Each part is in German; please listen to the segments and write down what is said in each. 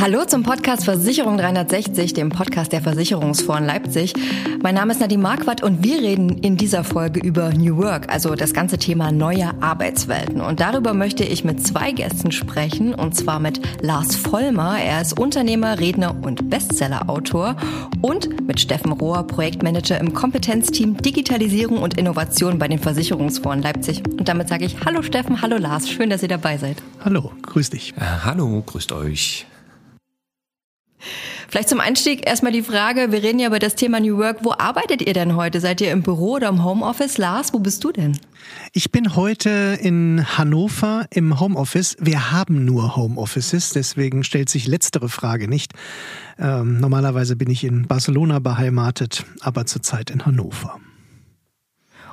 Hallo zum Podcast Versicherung 360, dem Podcast der Versicherungsfonds Leipzig. Mein Name ist Nadine Marquardt und wir reden in dieser Folge über New Work, also das ganze Thema neue Arbeitswelten. Und darüber möchte ich mit zwei Gästen sprechen, und zwar mit Lars Vollmer. Er ist Unternehmer, Redner und Bestsellerautor und mit Steffen Rohr, Projektmanager im Kompetenzteam Digitalisierung und Innovation bei den Versicherungsfonds Leipzig. Und damit sage ich Hallo Steffen, hallo Lars, schön, dass ihr dabei seid. Hallo, grüß dich. Äh, hallo, grüßt euch. Vielleicht zum Einstieg erstmal die Frage, wir reden ja über das Thema New Work. Wo arbeitet ihr denn heute? Seid ihr im Büro oder im Homeoffice? Lars, wo bist du denn? Ich bin heute in Hannover im Homeoffice. Wir haben nur Homeoffices, deswegen stellt sich letztere Frage nicht. Ähm, normalerweise bin ich in Barcelona beheimatet, aber zurzeit in Hannover.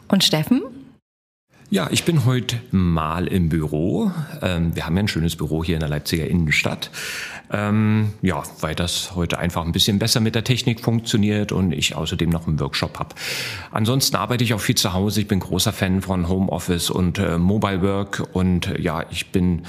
Und Steffen? Ja, ich bin heute mal im Büro. Ähm, wir haben ja ein schönes Büro hier in der Leipziger Innenstadt. Ähm, ja, weil das heute einfach ein bisschen besser mit der Technik funktioniert und ich außerdem noch einen Workshop habe. Ansonsten arbeite ich auch viel zu Hause. Ich bin großer Fan von Homeoffice und äh, Mobile Work und äh, ja, ich bin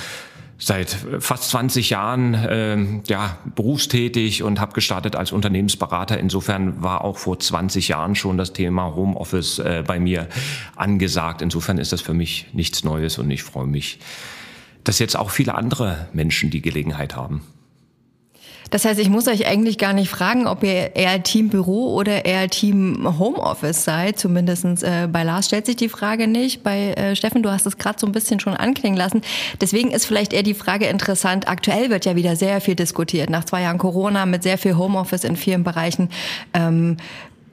seit fast 20 Jahren äh, ja, berufstätig und habe gestartet als Unternehmensberater. Insofern war auch vor 20 Jahren schon das Thema Homeoffice äh, bei mir angesagt. Insofern ist das für mich nichts Neues und ich freue mich, dass jetzt auch viele andere Menschen die Gelegenheit haben. Das heißt, ich muss euch eigentlich gar nicht fragen, ob ihr eher Team Büro oder eher Team Homeoffice seid. Zumindestens äh, bei Lars stellt sich die Frage nicht. Bei äh, Steffen, du hast es gerade so ein bisschen schon anklingen lassen. Deswegen ist vielleicht eher die Frage interessant. Aktuell wird ja wieder sehr viel diskutiert. Nach zwei Jahren Corona mit sehr viel Homeoffice in vielen Bereichen. Ähm,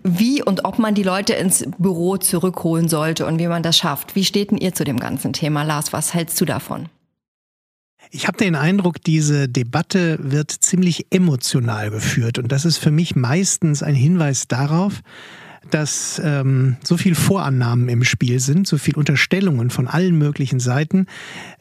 wie und ob man die Leute ins Büro zurückholen sollte und wie man das schafft. Wie steht denn ihr zu dem ganzen Thema? Lars, was hältst du davon? Ich habe den Eindruck, diese Debatte wird ziemlich emotional geführt. Und das ist für mich meistens ein Hinweis darauf, dass ähm, so viel Vorannahmen im Spiel sind, so viel Unterstellungen von allen möglichen Seiten,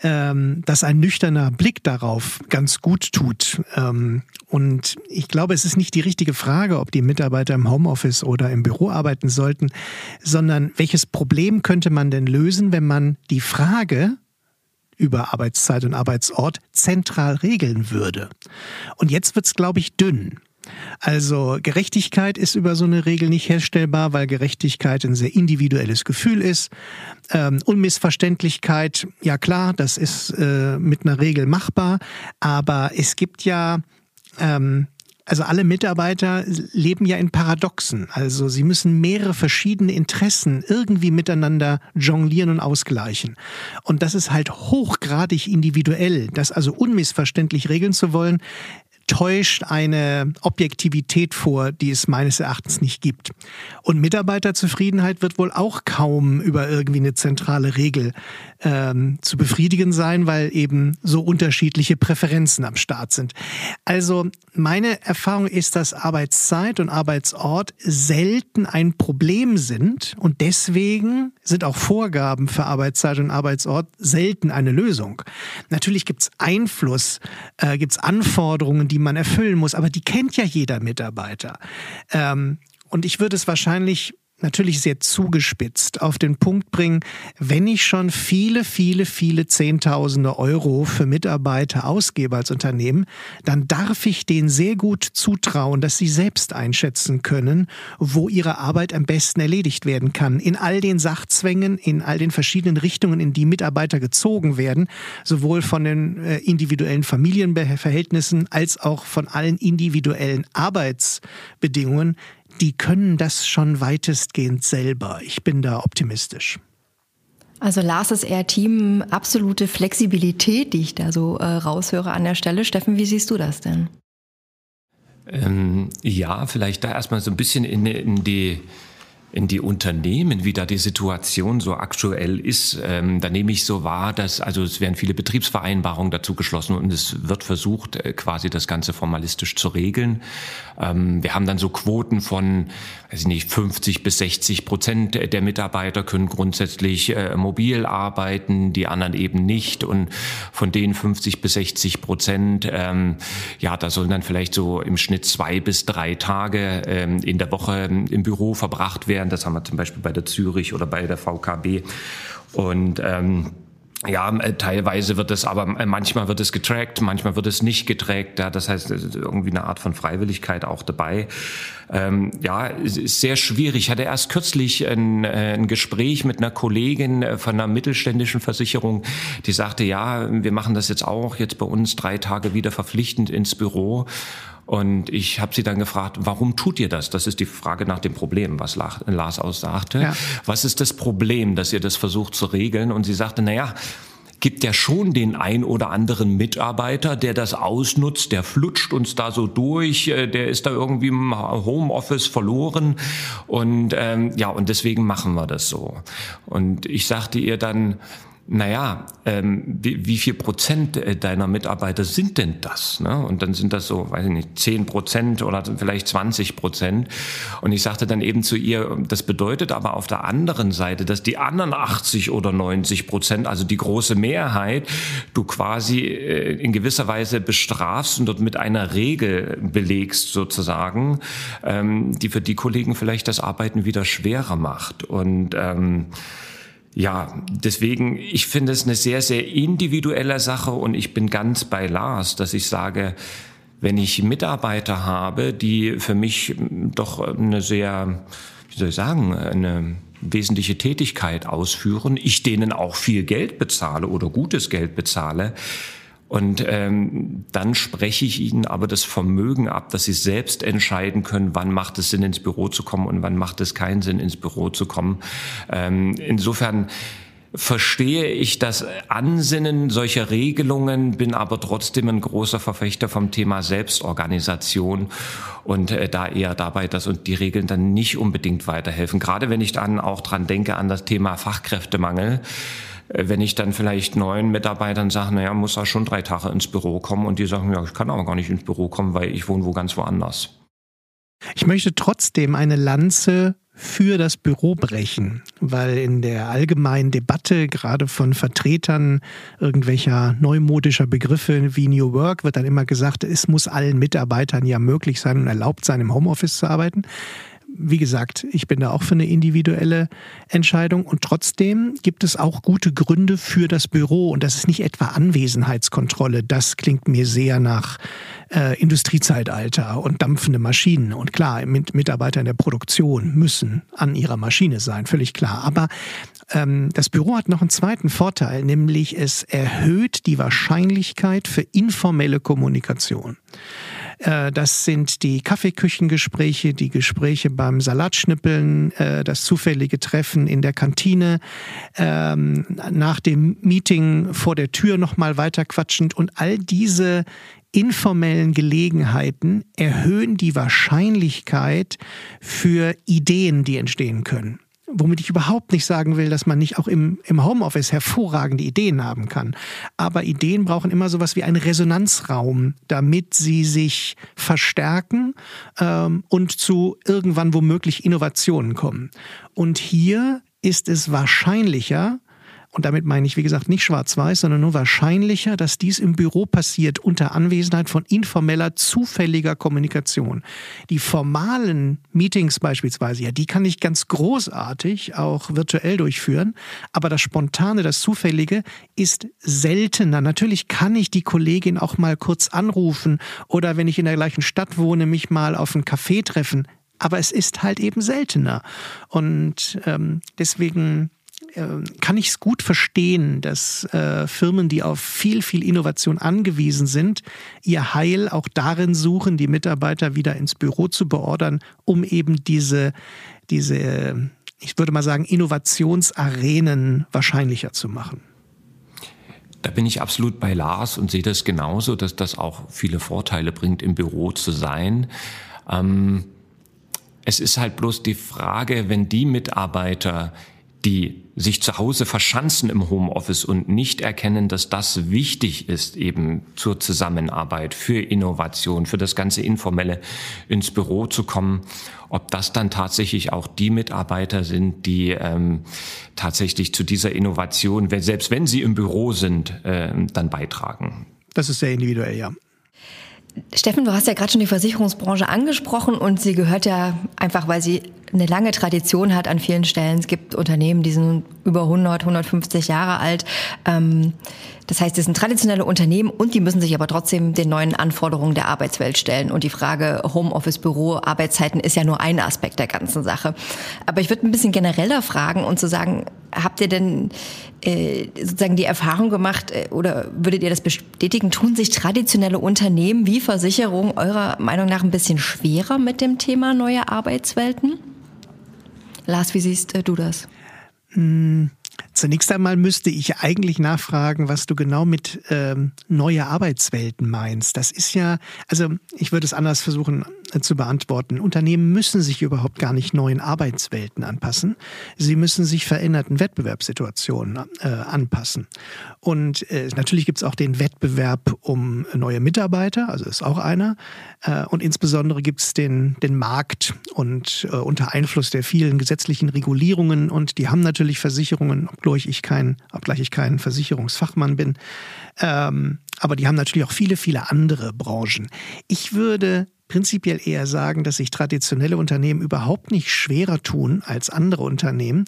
ähm, dass ein nüchterner Blick darauf ganz gut tut. Ähm, und ich glaube, es ist nicht die richtige Frage, ob die Mitarbeiter im Homeoffice oder im Büro arbeiten sollten, sondern welches Problem könnte man denn lösen, wenn man die Frage über Arbeitszeit und Arbeitsort zentral regeln würde. Und jetzt wird's, glaube ich, dünn. Also Gerechtigkeit ist über so eine Regel nicht herstellbar, weil Gerechtigkeit ein sehr individuelles Gefühl ist. Ähm, Unmissverständlichkeit, ja klar, das ist äh, mit einer Regel machbar, aber es gibt ja ähm, also alle Mitarbeiter leben ja in Paradoxen. Also sie müssen mehrere verschiedene Interessen irgendwie miteinander jonglieren und ausgleichen. Und das ist halt hochgradig individuell. Das also unmissverständlich regeln zu wollen, täuscht eine Objektivität vor, die es meines Erachtens nicht gibt. Und Mitarbeiterzufriedenheit wird wohl auch kaum über irgendwie eine zentrale Regel ähm, zu befriedigen sein, weil eben so unterschiedliche Präferenzen am Start sind. Also meine Erfahrung ist, dass Arbeitszeit und Arbeitsort selten ein Problem sind und deswegen sind auch Vorgaben für Arbeitszeit und Arbeitsort selten eine Lösung. Natürlich gibt es Einfluss, äh, gibt es Anforderungen, die man erfüllen muss, aber die kennt ja jeder Mitarbeiter. Ähm, und ich würde es wahrscheinlich natürlich sehr zugespitzt auf den Punkt bringen, wenn ich schon viele, viele, viele Zehntausende Euro für Mitarbeiter ausgebe als Unternehmen, dann darf ich denen sehr gut zutrauen, dass sie selbst einschätzen können, wo ihre Arbeit am besten erledigt werden kann. In all den Sachzwängen, in all den verschiedenen Richtungen, in die Mitarbeiter gezogen werden, sowohl von den äh, individuellen Familienverhältnissen als auch von allen individuellen Arbeitsbedingungen, die können das schon weitestgehend selber. Ich bin da optimistisch. Also Lars ist eher Team absolute Flexibilität, die ich da so äh, raushöre an der Stelle. Steffen, wie siehst du das denn? Ähm, ja, vielleicht da erstmal so ein bisschen in, in die in die Unternehmen, wie da die Situation so aktuell ist, ähm, da nehme ich so wahr, dass also es werden viele Betriebsvereinbarungen dazu geschlossen und es wird versucht, äh, quasi das Ganze formalistisch zu regeln. Ähm, wir haben dann so Quoten von, weiß ich nicht, 50 bis 60 Prozent der Mitarbeiter können grundsätzlich äh, mobil arbeiten, die anderen eben nicht. Und von den 50 bis 60 Prozent, ähm, ja, da sollen dann vielleicht so im Schnitt zwei bis drei Tage ähm, in der Woche im Büro verbracht werden werden. Das haben wir zum Beispiel bei der Zürich oder bei der VKB. Und ähm, ja, äh, teilweise wird es, aber äh, manchmal wird es getrackt, manchmal wird es nicht getrackt. Ja, das heißt, es ist irgendwie eine Art von Freiwilligkeit auch dabei. Ähm, ja, ist sehr schwierig. Ich hatte erst kürzlich ein, äh, ein Gespräch mit einer Kollegin von einer mittelständischen Versicherung, die sagte, ja, wir machen das jetzt auch, jetzt bei uns drei Tage wieder verpflichtend ins Büro. Und ich habe sie dann gefragt, warum tut ihr das? Das ist die Frage nach dem Problem, was Lars aussagte. Ja. Was ist das Problem, dass ihr das versucht zu regeln? Und sie sagte, na ja, gibt ja schon den ein oder anderen Mitarbeiter, der das ausnutzt, der flutscht uns da so durch, äh, der ist da irgendwie im Homeoffice verloren und ähm, ja und deswegen machen wir das so. Und ich sagte ihr dann, naja, ähm, wie, wie viel Prozent äh, deiner Mitarbeiter sind denn das? Ne? Und dann sind das so, weiß ich nicht, zehn Prozent oder vielleicht 20 Prozent. Und ich sagte dann eben zu ihr, das bedeutet aber auf der anderen Seite, dass die anderen 80 oder 90 Prozent, also die große Mehrheit, du quasi äh, in gewisser Weise bestrafst und dort mit einer Regel belegst sozusagen, ähm, die für die Kollegen vielleicht das Arbeiten wieder schwerer macht. Und ähm, ja, deswegen, ich finde es eine sehr, sehr individuelle Sache und ich bin ganz bei Lars, dass ich sage, wenn ich Mitarbeiter habe, die für mich doch eine sehr, wie soll ich sagen, eine wesentliche Tätigkeit ausführen, ich denen auch viel Geld bezahle oder gutes Geld bezahle, und ähm, dann spreche ich ihnen aber das Vermögen ab, dass sie selbst entscheiden können, wann macht es Sinn, ins Büro zu kommen und wann macht es keinen Sinn, ins Büro zu kommen. Ähm, insofern verstehe ich das Ansinnen solcher Regelungen, bin aber trotzdem ein großer Verfechter vom Thema Selbstorganisation und äh, da eher dabei, dass uns die Regeln dann nicht unbedingt weiterhelfen. Gerade wenn ich dann auch dran denke an das Thema Fachkräftemangel. Äh, wenn ich dann vielleicht neuen Mitarbeitern sage, naja, muss er schon drei Tage ins Büro kommen und die sagen, ja, ich kann aber gar nicht ins Büro kommen, weil ich wohne wo ganz woanders. Ich möchte trotzdem eine Lanze für das Büro brechen, weil in der allgemeinen Debatte, gerade von Vertretern irgendwelcher neumodischer Begriffe wie New Work, wird dann immer gesagt, es muss allen Mitarbeitern ja möglich sein und erlaubt sein, im Homeoffice zu arbeiten wie gesagt, ich bin da auch für eine individuelle Entscheidung und trotzdem gibt es auch gute Gründe für das Büro und das ist nicht etwa Anwesenheitskontrolle. Das klingt mir sehr nach äh, Industriezeitalter und dampfende Maschinen. Und klar, mit Mitarbeiter in der Produktion müssen an ihrer Maschine sein, völlig klar. Aber ähm, das Büro hat noch einen zweiten Vorteil, nämlich es erhöht die Wahrscheinlichkeit für informelle Kommunikation. Äh, das sind die Kaffeeküchengespräche, die Gespräche beim Salatschnippeln, äh, das zufällige Treffen in der Kantine, ähm, nach dem Meeting vor der Tür nochmal weiter quatschend. Und all diese informellen Gelegenheiten erhöhen die Wahrscheinlichkeit für Ideen, die entstehen können womit ich überhaupt nicht sagen will, dass man nicht auch im, im Homeoffice hervorragende Ideen haben kann. Aber Ideen brauchen immer sowas wie einen Resonanzraum, damit sie sich verstärken ähm, und zu irgendwann womöglich Innovationen kommen. Und hier ist es wahrscheinlicher, und damit meine ich, wie gesagt, nicht schwarz-weiß, sondern nur wahrscheinlicher, dass dies im Büro passiert unter Anwesenheit von informeller, zufälliger Kommunikation. Die formalen Meetings beispielsweise, ja, die kann ich ganz großartig auch virtuell durchführen, aber das Spontane, das Zufällige ist seltener. Natürlich kann ich die Kollegin auch mal kurz anrufen oder wenn ich in der gleichen Stadt wohne, mich mal auf einen Café treffen. Aber es ist halt eben seltener. Und ähm, deswegen kann ich es gut verstehen, dass äh, Firmen, die auf viel, viel Innovation angewiesen sind, ihr Heil auch darin suchen, die Mitarbeiter wieder ins Büro zu beordern, um eben diese, diese, ich würde mal sagen, Innovationsarenen wahrscheinlicher zu machen. Da bin ich absolut bei Lars und sehe das genauso, dass das auch viele Vorteile bringt, im Büro zu sein. Ähm, es ist halt bloß die Frage, wenn die Mitarbeiter, die sich zu Hause verschanzen im Homeoffice und nicht erkennen, dass das wichtig ist eben zur Zusammenarbeit, für Innovation, für das ganze Informelle ins Büro zu kommen, ob das dann tatsächlich auch die Mitarbeiter sind, die ähm, tatsächlich zu dieser Innovation, selbst wenn sie im Büro sind, äh, dann beitragen. Das ist sehr individuell, ja. Steffen, du hast ja gerade schon die Versicherungsbranche angesprochen und sie gehört ja einfach, weil sie eine lange Tradition hat an vielen Stellen. Es gibt Unternehmen, die sind über 100, 150 Jahre alt. Ähm, das heißt, es sind traditionelle Unternehmen und die müssen sich aber trotzdem den neuen Anforderungen der Arbeitswelt stellen. Und die Frage Homeoffice, Büro, Arbeitszeiten ist ja nur ein Aspekt der ganzen Sache. Aber ich würde ein bisschen genereller fragen und zu sagen, habt ihr denn äh, sozusagen die Erfahrung gemacht äh, oder würdet ihr das bestätigen, tun sich traditionelle Unternehmen wie Versicherungen eurer Meinung nach ein bisschen schwerer mit dem Thema neue Arbeitswelten? Lars, wie siehst äh, du das? Zunächst einmal müsste ich eigentlich nachfragen, was du genau mit ähm, neue Arbeitswelten meinst. Das ist ja, also ich würde es anders versuchen äh, zu beantworten. Unternehmen müssen sich überhaupt gar nicht neuen Arbeitswelten anpassen. Sie müssen sich veränderten Wettbewerbssituationen äh, anpassen. Und äh, natürlich gibt es auch den Wettbewerb um neue Mitarbeiter, also ist auch einer. Äh, und insbesondere gibt es den, den Markt und äh, unter Einfluss der vielen gesetzlichen Regulierungen und die haben natürlich Versicherungen, obgleich ich kein, obgleich ich kein Versicherungsfachmann bin. Ähm, aber die haben natürlich auch viele, viele andere Branchen. Ich würde prinzipiell eher sagen, dass sich traditionelle Unternehmen überhaupt nicht schwerer tun als andere Unternehmen.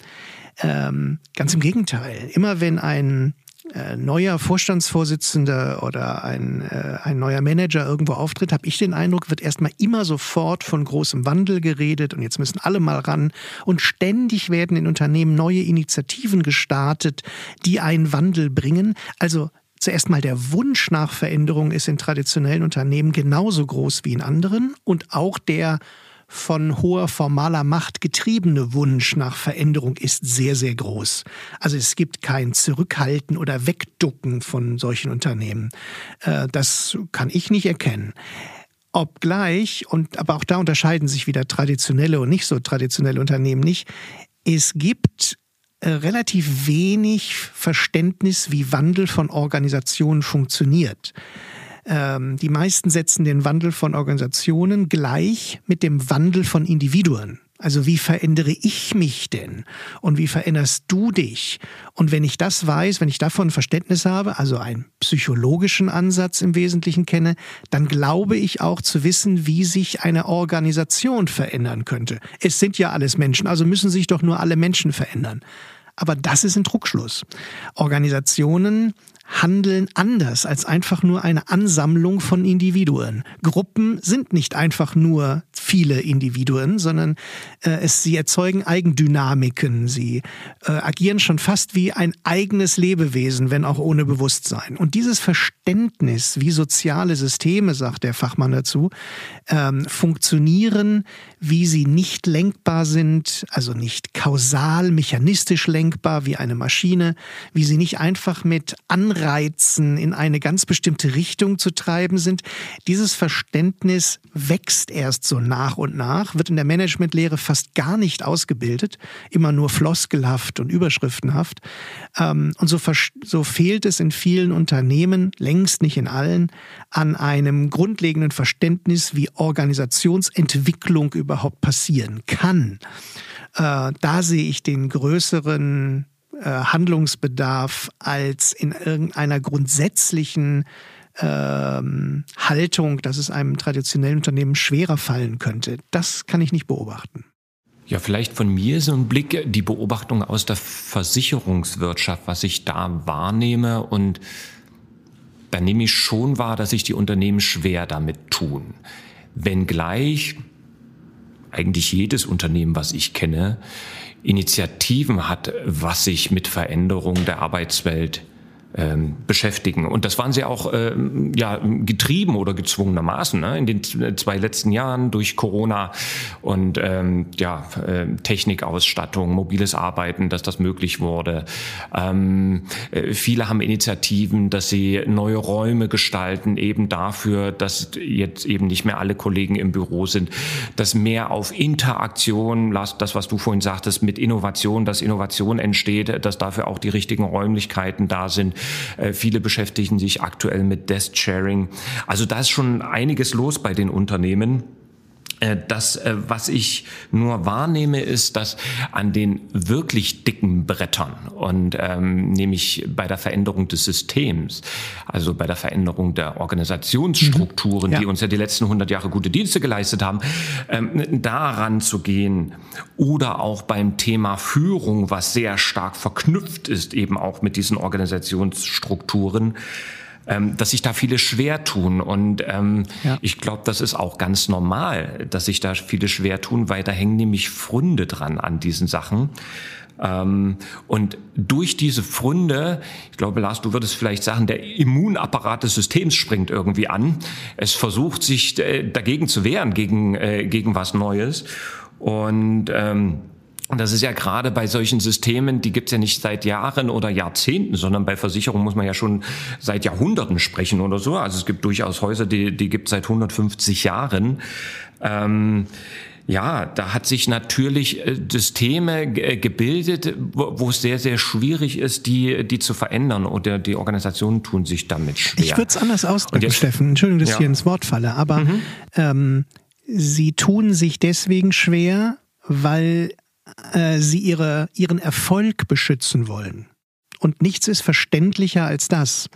Ähm, ganz im Gegenteil. Immer wenn ein äh, neuer Vorstandsvorsitzender oder ein, äh, ein neuer Manager irgendwo auftritt, habe ich den Eindruck, wird erstmal immer sofort von großem Wandel geredet und jetzt müssen alle mal ran. Und ständig werden in Unternehmen neue Initiativen gestartet, die einen Wandel bringen. Also Zuerst mal der Wunsch nach Veränderung ist in traditionellen Unternehmen genauso groß wie in anderen und auch der von hoher formaler Macht getriebene Wunsch nach Veränderung ist sehr, sehr groß. Also es gibt kein Zurückhalten oder Wegducken von solchen Unternehmen. Äh, das kann ich nicht erkennen. Obgleich, und aber auch da unterscheiden sich wieder traditionelle und nicht so traditionelle Unternehmen nicht, es gibt äh, relativ wenig Verständnis, wie Wandel von Organisationen funktioniert. Ähm, die meisten setzen den Wandel von Organisationen gleich mit dem Wandel von Individuen. Also wie verändere ich mich denn? Und wie veränderst du dich? Und wenn ich das weiß, wenn ich davon Verständnis habe, also einen psychologischen Ansatz im Wesentlichen kenne, dann glaube ich auch zu wissen, wie sich eine Organisation verändern könnte. Es sind ja alles Menschen, also müssen sich doch nur alle Menschen verändern. Aber das ist ein Druckschluss. Organisationen handeln anders als einfach nur eine Ansammlung von Individuen. Gruppen sind nicht einfach nur viele Individuen, sondern äh, es, sie erzeugen Eigendynamiken. Sie äh, agieren schon fast wie ein eigenes Lebewesen, wenn auch ohne Bewusstsein. Und dieses Verständnis, wie soziale Systeme, sagt der Fachmann dazu, ähm, funktionieren, wie sie nicht lenkbar sind, also nicht kausal, mechanistisch lenkbar wie eine Maschine, wie sie nicht einfach mit Anreizen in eine ganz bestimmte Richtung zu treiben sind. Dieses Verständnis wächst erst so nach und nach, wird in der Managementlehre fast gar nicht ausgebildet, immer nur floskelhaft und überschriftenhaft. Ähm, und so, so fehlt es in vielen Unternehmen, längst nicht in allen, an einem grundlegenden Verständnis, wie Organisationsentwicklung überhaupt passieren kann. Äh, da sehe ich den größeren Handlungsbedarf als in irgendeiner grundsätzlichen ähm, Haltung, dass es einem traditionellen Unternehmen schwerer fallen könnte. Das kann ich nicht beobachten. Ja, vielleicht von mir so ein Blick, die Beobachtung aus der Versicherungswirtschaft, was ich da wahrnehme. Und da nehme ich schon wahr, dass sich die Unternehmen schwer damit tun. Wenngleich eigentlich jedes Unternehmen, was ich kenne, Initiativen hat, was sich mit Veränderung der Arbeitswelt ähm, beschäftigen. Und das waren sie auch ähm, ja, getrieben oder gezwungenermaßen ne? in den zwei letzten Jahren durch Corona und ähm, ja, äh, Technikausstattung, mobiles Arbeiten, dass das möglich wurde. Ähm, äh, viele haben Initiativen, dass sie neue Räume gestalten, eben dafür, dass jetzt eben nicht mehr alle Kollegen im Büro sind, dass mehr auf Interaktion, das, was du vorhin sagtest, mit Innovation, dass Innovation entsteht, dass dafür auch die richtigen Räumlichkeiten da sind äh, viele beschäftigen sich aktuell mit Desk Sharing. Also da ist schon einiges los bei den Unternehmen. Äh, das, äh, was ich nur wahrnehme, ist, dass an den wirklich dicken Brettern und ähm, nämlich bei der Veränderung des Systems, also bei der Veränderung der Organisationsstrukturen, mhm. ja. die uns ja die letzten 100 Jahre gute Dienste geleistet haben, ähm, daran zu gehen oder auch beim Thema Führung, was sehr stark verknüpft ist eben auch mit diesen Organisationsstrukturen, ähm, dass sich da viele schwer tun. Und ähm, ja. ich glaube, das ist auch ganz normal, dass sich da viele schwer tun, weil da hängen nämlich Fründe dran an diesen Sachen. Ähm, und durch diese Fründe, ich glaube, Lars, du würdest vielleicht sagen, der Immunapparat des Systems springt irgendwie an. Es versucht sich äh, dagegen zu wehren, gegen, äh, gegen was Neues. Und ähm, und das ist ja gerade bei solchen Systemen, die gibt's ja nicht seit Jahren oder Jahrzehnten, sondern bei Versicherungen muss man ja schon seit Jahrhunderten sprechen oder so. Also es gibt durchaus Häuser, die, die gibt's seit 150 Jahren. Ähm, ja, da hat sich natürlich äh, Systeme äh, gebildet, wo es sehr, sehr schwierig ist, die, die zu verändern oder die Organisationen tun sich damit schwer. Ich würde es anders ausdrücken, jetzt, Steffen. Entschuldigung, dass ja. ich hier ins Wort falle, aber mhm. ähm, sie tun sich deswegen schwer, weil äh, sie ihre, ihren Erfolg beschützen wollen. Und nichts ist verständlicher als das.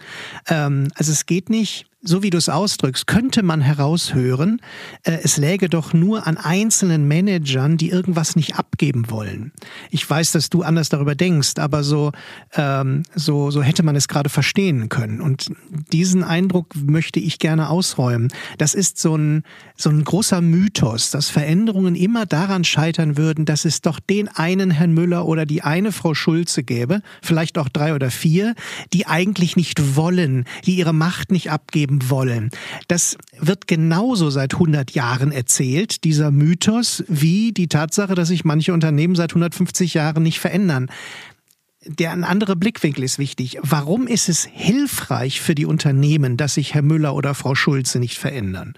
Ähm, also es geht nicht so wie du es ausdrückst, könnte man heraushören, äh, es läge doch nur an einzelnen Managern, die irgendwas nicht abgeben wollen. Ich weiß, dass du anders darüber denkst, aber so, ähm, so, so hätte man es gerade verstehen können. Und diesen Eindruck möchte ich gerne ausräumen. Das ist so ein, so ein großer Mythos, dass Veränderungen immer daran scheitern würden, dass es doch den einen Herrn Müller oder die eine Frau Schulze gäbe, vielleicht auch drei oder vier, die eigentlich nicht wollen, die ihre Macht nicht abgeben leben wollen. Das wird genauso seit 100 Jahren erzählt, dieser Mythos, wie die Tatsache, dass sich manche Unternehmen seit 150 Jahren nicht verändern der ein anderer Blickwinkel ist wichtig. Warum ist es hilfreich für die Unternehmen, dass sich Herr Müller oder Frau Schulze nicht verändern?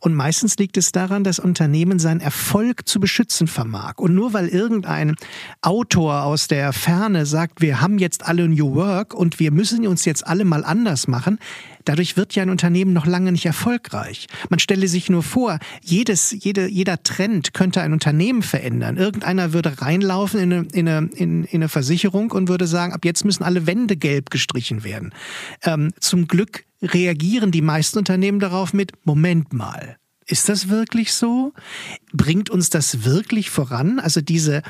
Und meistens liegt es daran, dass Unternehmen seinen Erfolg zu beschützen vermag. Und nur weil irgendein Autor aus der Ferne sagt, wir haben jetzt alle New Work und wir müssen uns jetzt alle mal anders machen, Dadurch wird ja ein Unternehmen noch lange nicht erfolgreich. Man stelle sich nur vor, jedes, jede, jeder Trend könnte ein Unternehmen verändern. Irgendeiner würde reinlaufen in eine, in, eine, in, in eine Versicherung und würde sagen, ab jetzt müssen alle Wände gelb gestrichen werden. Ähm, zum Glück reagieren die meisten Unternehmen darauf mit, Moment mal. Ist das wirklich so? Bringt uns das wirklich voran? Also diese,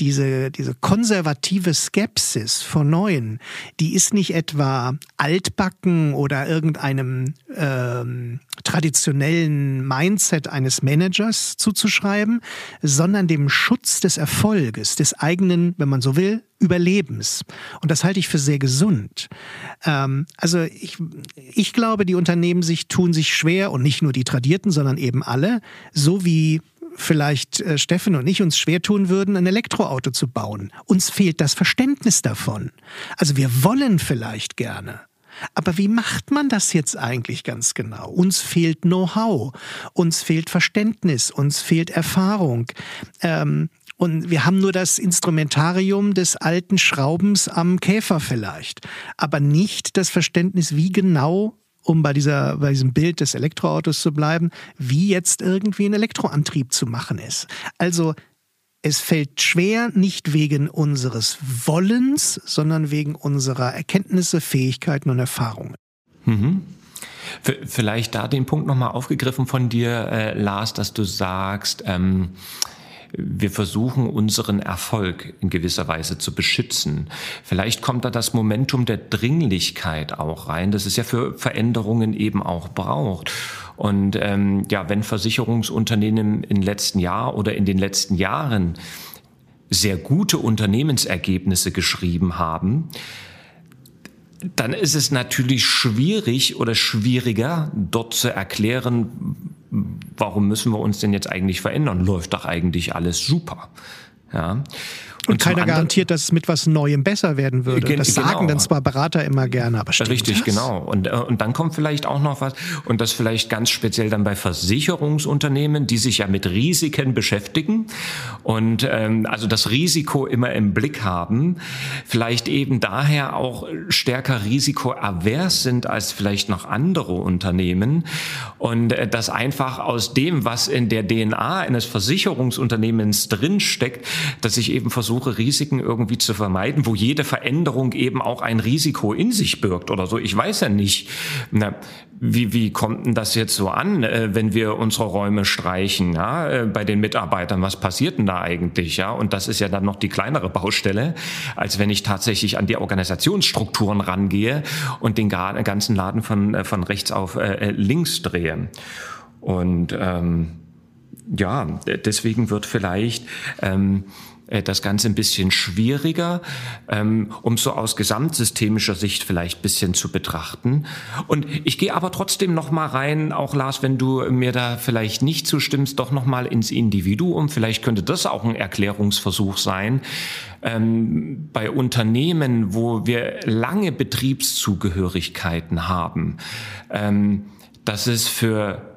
diese, diese konservative Skepsis vor Neuen, die ist nicht etwa altbacken oder irgendeinem ähm, traditionellen Mindset eines Managers zuzuschreiben, sondern dem Schutz des Erfolges, des eigenen, wenn man so will, Überlebens. Und das halte ich für sehr gesund. Ähm, also ich, ich glaube, die Unternehmen sich tun sich schwer und nicht nur die Tradierten, sondern eben alle, so wie vielleicht äh, Steffen und ich uns schwer tun würden, ein Elektroauto zu bauen. Uns fehlt das Verständnis davon. Also wir wollen vielleicht gerne. Aber wie macht man das jetzt eigentlich ganz genau? Uns fehlt Know-how, uns fehlt Verständnis, uns fehlt Erfahrung. Ähm, und wir haben nur das Instrumentarium des alten Schraubens am Käfer vielleicht, aber nicht das Verständnis, wie genau um bei, dieser, bei diesem Bild des Elektroautos zu bleiben, wie jetzt irgendwie ein Elektroantrieb zu machen ist. Also es fällt schwer, nicht wegen unseres Wollens, sondern wegen unserer Erkenntnisse, Fähigkeiten und Erfahrungen. Mhm. Vielleicht da den Punkt nochmal aufgegriffen von dir, äh, Lars, dass du sagst, ähm, wir versuchen unseren Erfolg in gewisser Weise zu beschützen. Vielleicht kommt da das Momentum der Dringlichkeit auch rein, das es ja für Veränderungen eben auch braucht. Und ähm, ja, wenn Versicherungsunternehmen im letzten Jahr oder in den letzten Jahren sehr gute Unternehmensergebnisse geschrieben haben, dann ist es natürlich schwierig oder schwieriger, dort zu erklären, warum müssen wir uns denn jetzt eigentlich verändern? Läuft doch eigentlich alles super. Ja. Und, und keiner garantiert, dass es mit was Neuem besser werden würde. Das sagen genau. dann zwar Berater immer gerne, aber stimmt Richtig, das? genau. Und, äh, und dann kommt vielleicht auch noch was, und das vielleicht ganz speziell dann bei Versicherungsunternehmen, die sich ja mit Risiken beschäftigen und ähm, also das Risiko immer im Blick haben, vielleicht eben daher auch stärker risikoavers sind als vielleicht noch andere Unternehmen und äh, das einfach aus dem, was in der DNA eines Versicherungsunternehmens drinsteckt, dass ich eben versuche, Risiken irgendwie zu vermeiden, wo jede Veränderung eben auch ein Risiko in sich birgt oder so. Ich weiß ja nicht, na, wie, wie kommt denn das jetzt so an, äh, wenn wir unsere Räume streichen, ja, äh, bei den Mitarbeitern? Was passiert denn da eigentlich, ja? Und das ist ja dann noch die kleinere Baustelle, als wenn ich tatsächlich an die Organisationsstrukturen rangehe und den ganzen Laden von, äh, von rechts auf äh, links drehe. Und ähm, ja, deswegen wird vielleicht ähm, äh, das Ganze ein bisschen schwieriger, ähm, um so aus gesamtsystemischer Sicht vielleicht bisschen zu betrachten. Und ich gehe aber trotzdem noch mal rein, auch Lars, wenn du mir da vielleicht nicht zustimmst, doch noch mal ins Individuum. Vielleicht könnte das auch ein Erklärungsversuch sein. Ähm, bei Unternehmen, wo wir lange Betriebszugehörigkeiten haben, ähm, dass es für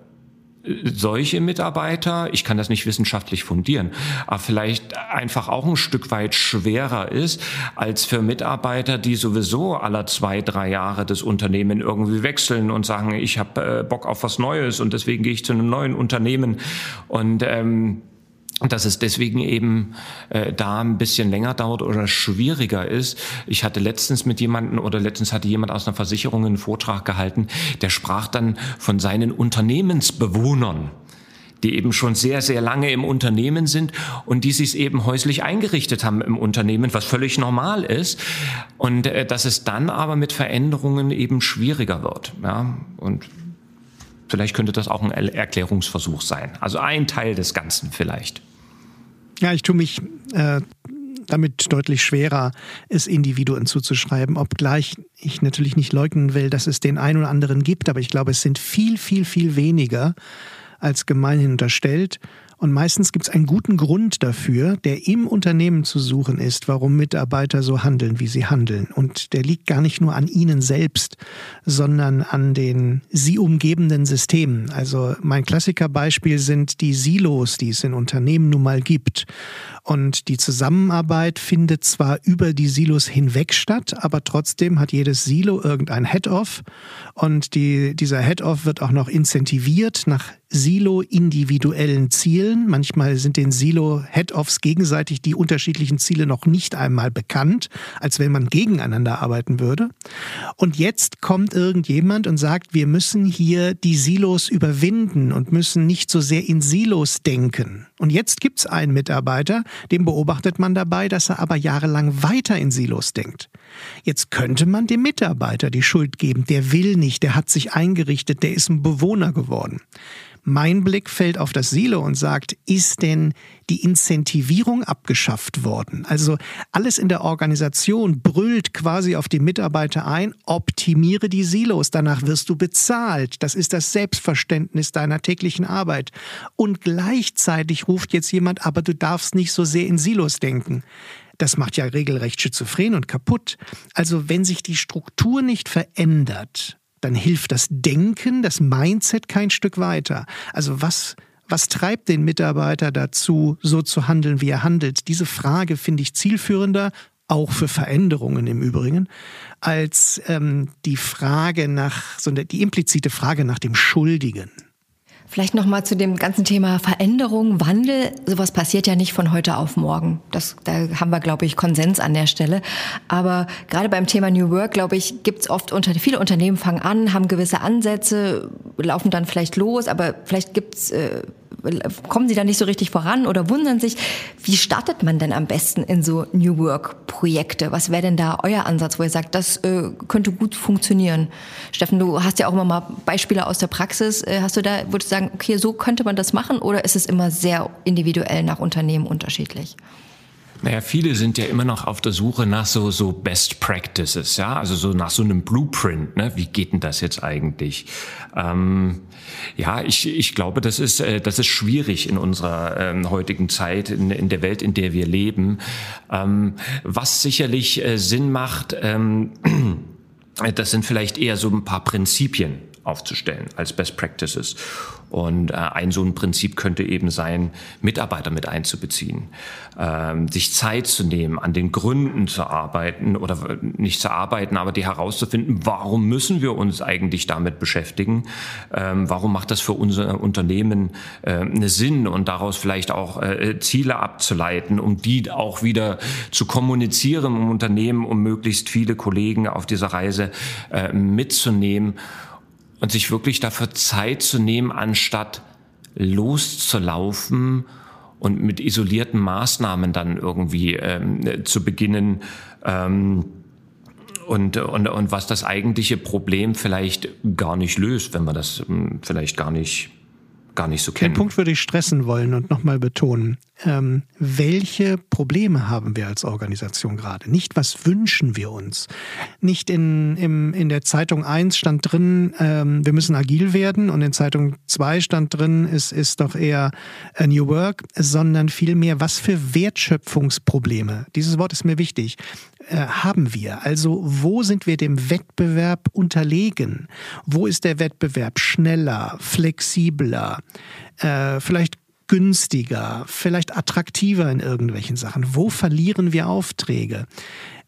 solche Mitarbeiter, ich kann das nicht wissenschaftlich fundieren, aber vielleicht einfach auch ein Stück weit schwerer ist als für Mitarbeiter, die sowieso alle zwei, drei Jahre das Unternehmen irgendwie wechseln und sagen, ich habe äh, Bock auf was Neues und deswegen gehe ich zu einem neuen Unternehmen. Und ähm, dass es deswegen eben äh, da ein bisschen länger dauert oder schwieriger ist. Ich hatte letztens mit jemanden oder letztens hatte jemand aus einer Versicherung einen Vortrag gehalten, der sprach dann von seinen Unternehmensbewohnern die eben schon sehr, sehr lange im Unternehmen sind und die sich eben häuslich eingerichtet haben im Unternehmen, was völlig normal ist. Und äh, dass es dann aber mit Veränderungen eben schwieriger wird. Ja? Und vielleicht könnte das auch ein Erklärungsversuch sein. Also ein Teil des Ganzen vielleicht. Ja, ich tue mich äh, damit deutlich schwerer, es Individuen zuzuschreiben, obgleich ich natürlich nicht leugnen will, dass es den einen oder anderen gibt, aber ich glaube, es sind viel, viel, viel weniger als gemeinhin unterstellt. Und meistens gibt es einen guten Grund dafür, der im Unternehmen zu suchen ist, warum Mitarbeiter so handeln, wie sie handeln. Und der liegt gar nicht nur an ihnen selbst, sondern an den sie umgebenden Systemen. Also mein Klassikerbeispiel sind die Silos, die es in Unternehmen nun mal gibt. Und die Zusammenarbeit findet zwar über die Silos hinweg statt, aber trotzdem hat jedes Silo irgendein Head-Off und die, dieser Head-Off wird auch noch incentiviert nach Silo-individuellen Zielen. Manchmal sind den Silo-Head-Offs gegenseitig die unterschiedlichen Ziele noch nicht einmal bekannt, als wenn man gegeneinander arbeiten würde. Und jetzt kommt irgendjemand und sagt, wir müssen hier die Silos überwinden und müssen nicht so sehr in Silos denken. Und jetzt gibt's einen Mitarbeiter, dem beobachtet man dabei, dass er aber jahrelang weiter in Silos denkt. Jetzt könnte man dem Mitarbeiter die Schuld geben. Der will nicht, der hat sich eingerichtet, der ist ein Bewohner geworden. Mein Blick fällt auf das Silo und sagt, ist denn die Incentivierung abgeschafft worden? Also alles in der Organisation brüllt quasi auf die Mitarbeiter ein, optimiere die Silos, danach wirst du bezahlt. Das ist das Selbstverständnis deiner täglichen Arbeit. Und gleichzeitig ruft jetzt jemand, aber du darfst nicht so sehr in Silos denken. Das macht ja regelrecht schizophren und kaputt. Also wenn sich die Struktur nicht verändert, dann hilft das Denken, das Mindset kein Stück weiter. Also was, was treibt den Mitarbeiter dazu, so zu handeln, wie er handelt? Diese Frage finde ich zielführender, auch für Veränderungen im Übrigen, als ähm, die Frage nach, so die implizite Frage nach dem Schuldigen. Vielleicht noch mal zu dem ganzen Thema Veränderung, Wandel. Sowas passiert ja nicht von heute auf morgen. Das, da haben wir, glaube ich, Konsens an der Stelle. Aber gerade beim Thema New Work, glaube ich, gibt es oft unter, viele Unternehmen fangen an, haben gewisse Ansätze, laufen dann vielleicht los, aber vielleicht gibt's äh, kommen sie da nicht so richtig voran oder wundern sich, wie startet man denn am besten in so New Work Projekte? Was wäre denn da euer Ansatz, wo ihr sagt, das äh, könnte gut funktionieren? Steffen, du hast ja auch immer mal Beispiele aus der Praxis. Äh, hast du da, würdest du sagen, okay, so könnte man das machen oder ist es immer sehr individuell nach Unternehmen unterschiedlich? Naja, viele sind ja immer noch auf der Suche nach so, so Best Practices, ja, also so nach so einem Blueprint, ne? Wie geht denn das jetzt eigentlich? Ähm, ja, ich, ich glaube, das ist, äh, das ist schwierig in unserer ähm, heutigen Zeit, in, in der Welt, in der wir leben. Ähm, was sicherlich äh, Sinn macht, ähm, das sind vielleicht eher so ein paar Prinzipien aufzustellen als Best Practices. Und äh, ein so ein Prinzip könnte eben sein, Mitarbeiter mit einzubeziehen, ähm, sich Zeit zu nehmen, an den Gründen zu arbeiten oder nicht zu arbeiten, aber die herauszufinden, warum müssen wir uns eigentlich damit beschäftigen, ähm, warum macht das für unser Unternehmen äh, einen Sinn? Und daraus vielleicht auch äh, Ziele abzuleiten, um die auch wieder zu kommunizieren im Unternehmen, um möglichst viele Kollegen auf dieser Reise äh, mitzunehmen und sich wirklich dafür Zeit zu nehmen, anstatt loszulaufen und mit isolierten Maßnahmen dann irgendwie ähm, zu beginnen. Ähm, und, und, und was das eigentliche Problem vielleicht gar nicht löst, wenn man das ähm, vielleicht gar nicht gar nicht so kennen. Den Punkt würde ich stressen wollen und nochmal betonen. Ähm, welche Probleme haben wir als Organisation gerade? Nicht, was wünschen wir uns? Nicht in, im, in der Zeitung 1 stand drin, ähm, wir müssen agil werden und in Zeitung 2 stand drin, es ist doch eher a New Work, sondern vielmehr, was für Wertschöpfungsprobleme. Dieses Wort ist mir wichtig. Äh, haben wir? Also wo sind wir dem Wettbewerb unterlegen? Wo ist der Wettbewerb schneller, flexibler, äh, vielleicht günstiger, vielleicht attraktiver in irgendwelchen Sachen? Wo verlieren wir Aufträge?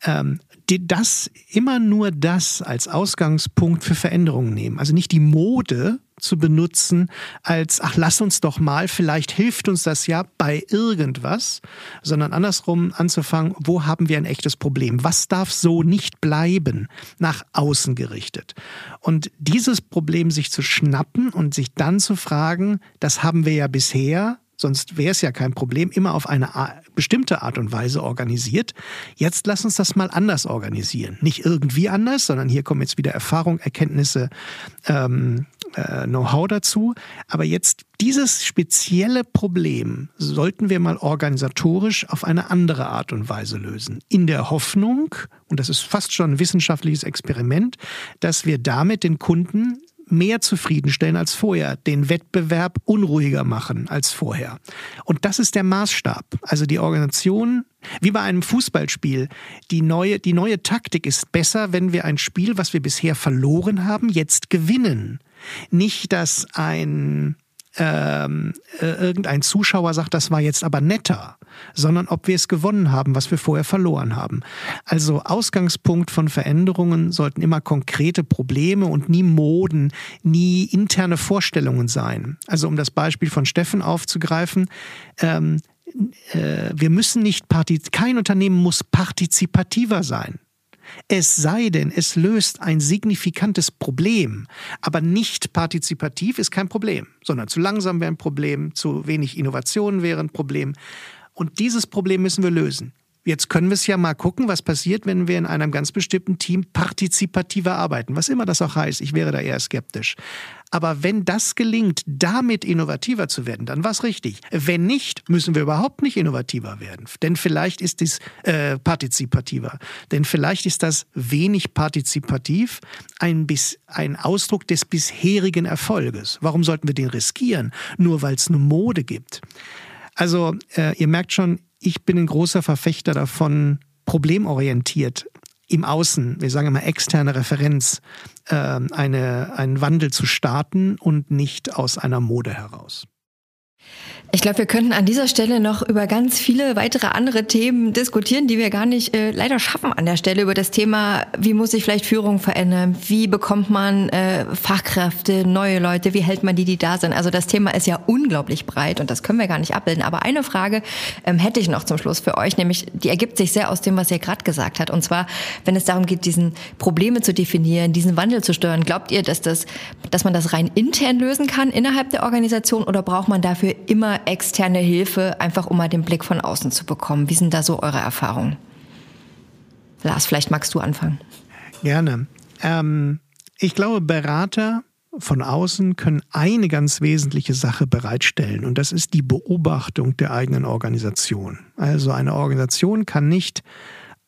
Ähm, das immer nur das als Ausgangspunkt für Veränderungen nehmen. Also nicht die Mode zu benutzen als, ach, lass uns doch mal, vielleicht hilft uns das ja bei irgendwas, sondern andersrum anzufangen, wo haben wir ein echtes Problem? Was darf so nicht bleiben, nach außen gerichtet? Und dieses Problem sich zu schnappen und sich dann zu fragen, das haben wir ja bisher sonst wäre es ja kein Problem, immer auf eine bestimmte Art und Weise organisiert. Jetzt lass uns das mal anders organisieren. Nicht irgendwie anders, sondern hier kommen jetzt wieder Erfahrung, Erkenntnisse, ähm, äh, Know-how dazu. Aber jetzt dieses spezielle Problem sollten wir mal organisatorisch auf eine andere Art und Weise lösen. In der Hoffnung, und das ist fast schon ein wissenschaftliches Experiment, dass wir damit den Kunden mehr zufriedenstellen als vorher, den Wettbewerb unruhiger machen als vorher. Und das ist der Maßstab. Also die Organisation, wie bei einem Fußballspiel, die neue, die neue Taktik ist besser, wenn wir ein Spiel, was wir bisher verloren haben, jetzt gewinnen. Nicht, dass ein ähm, äh, irgendein Zuschauer sagt, das war jetzt aber netter, sondern ob wir es gewonnen haben, was wir vorher verloren haben. Also Ausgangspunkt von Veränderungen sollten immer konkrete Probleme und nie Moden, nie interne Vorstellungen sein. Also um das Beispiel von Steffen aufzugreifen, ähm, äh, wir müssen nicht, kein Unternehmen muss partizipativer sein. Es sei denn, es löst ein signifikantes Problem, aber nicht partizipativ ist kein Problem, sondern zu langsam wäre ein Problem, zu wenig Innovation wäre ein Problem. Und dieses Problem müssen wir lösen. Jetzt können wir es ja mal gucken, was passiert, wenn wir in einem ganz bestimmten Team partizipativer arbeiten, was immer das auch heißt. Ich wäre da eher skeptisch. Aber wenn das gelingt, damit innovativer zu werden, dann war es richtig. Wenn nicht, müssen wir überhaupt nicht innovativer werden. Denn vielleicht ist es äh, partizipativer. Denn vielleicht ist das wenig partizipativ ein, bis, ein Ausdruck des bisherigen Erfolges. Warum sollten wir den riskieren? Nur weil es eine Mode gibt. Also äh, ihr merkt schon, ich bin ein großer Verfechter davon, problemorientiert im Außen, wir sagen immer externe Referenz, äh, eine, einen Wandel zu starten und nicht aus einer Mode heraus. Ich glaube, wir könnten an dieser Stelle noch über ganz viele weitere andere Themen diskutieren, die wir gar nicht äh, leider schaffen an der Stelle. Über das Thema, wie muss sich vielleicht Führung verändern? Wie bekommt man äh, Fachkräfte, neue Leute? Wie hält man die, die da sind? Also das Thema ist ja unglaublich breit und das können wir gar nicht abbilden. Aber eine Frage ähm, hätte ich noch zum Schluss für euch, nämlich die ergibt sich sehr aus dem, was ihr gerade gesagt habt. Und zwar, wenn es darum geht, diesen Probleme zu definieren, diesen Wandel zu steuern, glaubt ihr, dass, das, dass man das rein intern lösen kann innerhalb der Organisation oder braucht man dafür immer externe Hilfe, einfach um mal den Blick von außen zu bekommen. Wie sind da so eure Erfahrungen? Lars, vielleicht magst du anfangen. Gerne. Ähm, ich glaube, Berater von außen können eine ganz wesentliche Sache bereitstellen und das ist die Beobachtung der eigenen Organisation. Also eine Organisation kann nicht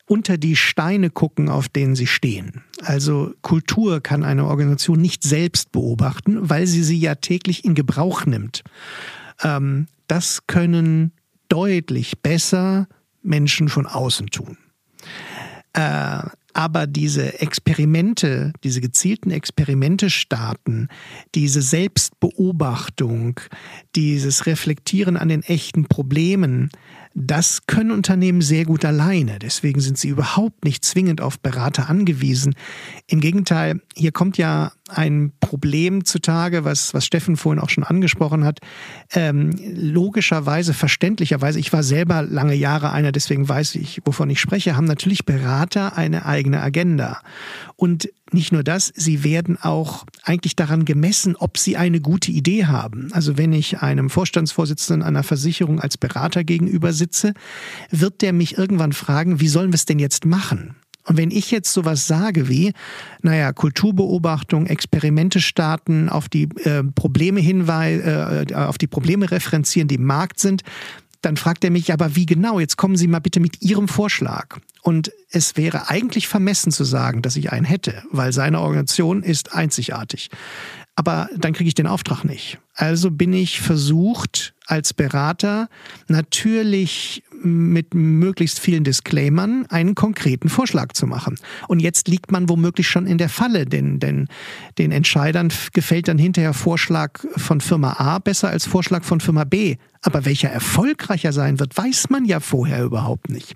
unter die Steine gucken, auf denen sie stehen. Also Kultur kann eine Organisation nicht selbst beobachten, weil sie sie ja täglich in Gebrauch nimmt. Ähm, das können deutlich besser Menschen von außen tun. Äh, aber diese Experimente, diese gezielten Experimente starten, diese Selbstbeobachtung, dieses Reflektieren an den echten Problemen, das können Unternehmen sehr gut alleine. Deswegen sind sie überhaupt nicht zwingend auf Berater angewiesen. Im Gegenteil, hier kommt ja ein Problem zutage, was, was Steffen vorhin auch schon angesprochen hat. Ähm, logischerweise, verständlicherweise, ich war selber lange Jahre einer, deswegen weiß ich, wovon ich spreche, haben natürlich Berater eine eigene Agenda. Und nicht nur das, sie werden auch eigentlich daran gemessen, ob sie eine gute Idee haben. Also wenn ich einem Vorstandsvorsitzenden einer Versicherung als Berater gegenüber sitze, wird der mich irgendwann fragen, wie sollen wir es denn jetzt machen? Und wenn ich jetzt sowas sage wie, naja, Kulturbeobachtung, Experimente starten, auf die äh, Probleme hinweisen, äh, auf die Probleme referenzieren, die im Markt sind, dann fragt er mich, aber wie genau? Jetzt kommen Sie mal bitte mit Ihrem Vorschlag. Und es wäre eigentlich vermessen zu sagen, dass ich einen hätte, weil seine Organisation ist einzigartig. Aber dann kriege ich den Auftrag nicht. Also bin ich versucht, als Berater natürlich mit möglichst vielen Disclaimern einen konkreten Vorschlag zu machen. Und jetzt liegt man womöglich schon in der Falle, denn, denn den Entscheidern gefällt dann hinterher Vorschlag von Firma A besser als Vorschlag von Firma B. Aber welcher erfolgreicher sein wird, weiß man ja vorher überhaupt nicht.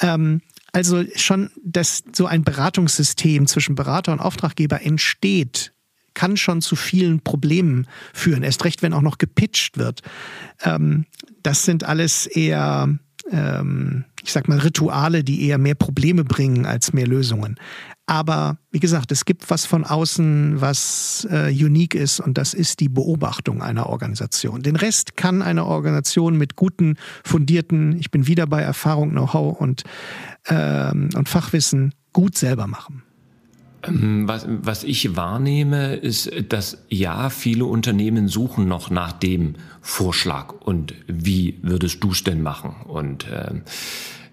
Ähm, also schon, dass so ein Beratungssystem zwischen Berater und Auftraggeber entsteht, kann schon zu vielen Problemen führen. Erst recht, wenn auch noch gepitcht wird. Ähm, das sind alles eher, ähm, ich sag mal, Rituale, die eher mehr Probleme bringen als mehr Lösungen. Aber wie gesagt, es gibt was von außen, was äh, unique ist und das ist die Beobachtung einer Organisation. Den Rest kann eine Organisation mit guten, fundierten, ich bin wieder bei Erfahrung, Know-how und, ähm, und Fachwissen gut selber machen. Ähm, was, was ich wahrnehme, ist, dass ja, viele Unternehmen suchen noch nach dem Vorschlag und wie würdest du es denn machen? Und äh,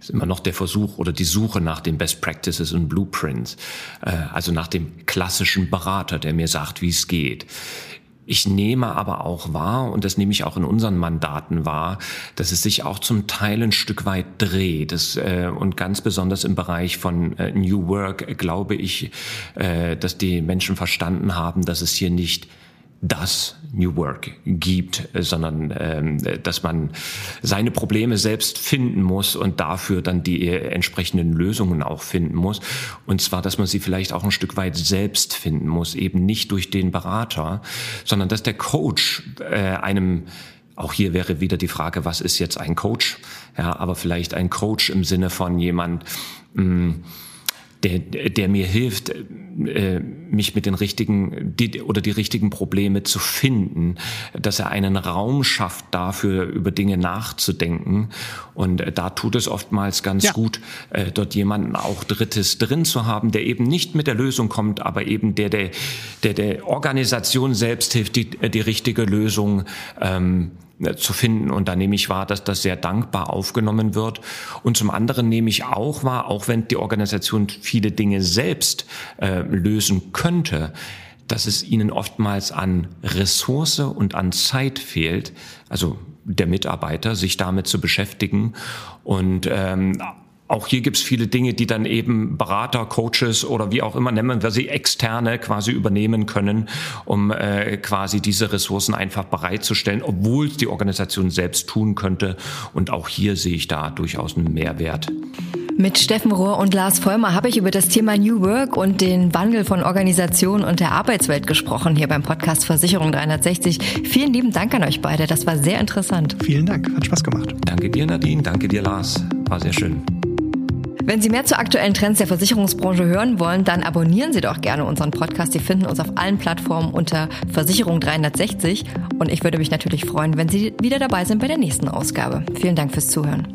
ist immer noch der Versuch oder die Suche nach den Best Practices und Blueprints, äh, also nach dem klassischen Berater, der mir sagt, wie es geht. Ich nehme aber auch wahr, und das nehme ich auch in unseren Mandaten wahr, dass es sich auch zum Teil ein Stück weit dreht. Das, äh, und ganz besonders im Bereich von äh, New Work glaube ich, äh, dass die Menschen verstanden haben, dass es hier nicht das New Work gibt, sondern ähm, dass man seine Probleme selbst finden muss und dafür dann die entsprechenden Lösungen auch finden muss. Und zwar, dass man sie vielleicht auch ein Stück weit selbst finden muss, eben nicht durch den Berater, sondern dass der Coach äh, einem auch hier wäre wieder die Frage, was ist jetzt ein Coach? Ja, aber vielleicht ein Coach im Sinne von jemand, mh, mm, der, der mir hilft, äh, mich mit den richtigen die, oder die richtigen Probleme zu finden, dass er einen Raum schafft dafür, über Dinge nachzudenken. Und äh, da tut es oftmals ganz ja. gut, äh, dort jemanden auch Drittes drin zu haben, der eben nicht mit der Lösung kommt, aber eben der der, der, der Organisation selbst hilft, die, die richtige Lösung ähm, äh, zu finden. Und da nehme ich wahr, dass das sehr dankbar aufgenommen wird. Und zum anderen nehme ich auch wahr, auch wenn die Organisation viele Dinge selbst äh, lösen könnte, dass es ihnen oftmals an Ressource und an Zeit fehlt, also der Mitarbeiter, sich damit zu beschäftigen und ähm, auch hier gibt es viele Dinge, die dann eben Berater, Coaches oder wie auch immer nennen wir sie, externe quasi übernehmen können, um äh, quasi diese Ressourcen einfach bereitzustellen, obwohl es die Organisation selbst tun könnte. Und auch hier sehe ich da durchaus einen Mehrwert. Mit Steffen Rohr und Lars Vollmer habe ich über das Thema New Work und den Wandel von Organisationen und der Arbeitswelt gesprochen, hier beim Podcast Versicherung 360. Vielen lieben Dank an euch beide, das war sehr interessant. Vielen Dank, hat Spaß gemacht. Danke dir, Nadine, danke dir, Lars, war sehr schön. Wenn Sie mehr zu aktuellen Trends der Versicherungsbranche hören wollen, dann abonnieren Sie doch gerne unseren Podcast. Sie finden uns auf allen Plattformen unter Versicherung 360. Und ich würde mich natürlich freuen, wenn Sie wieder dabei sind bei der nächsten Ausgabe. Vielen Dank fürs Zuhören.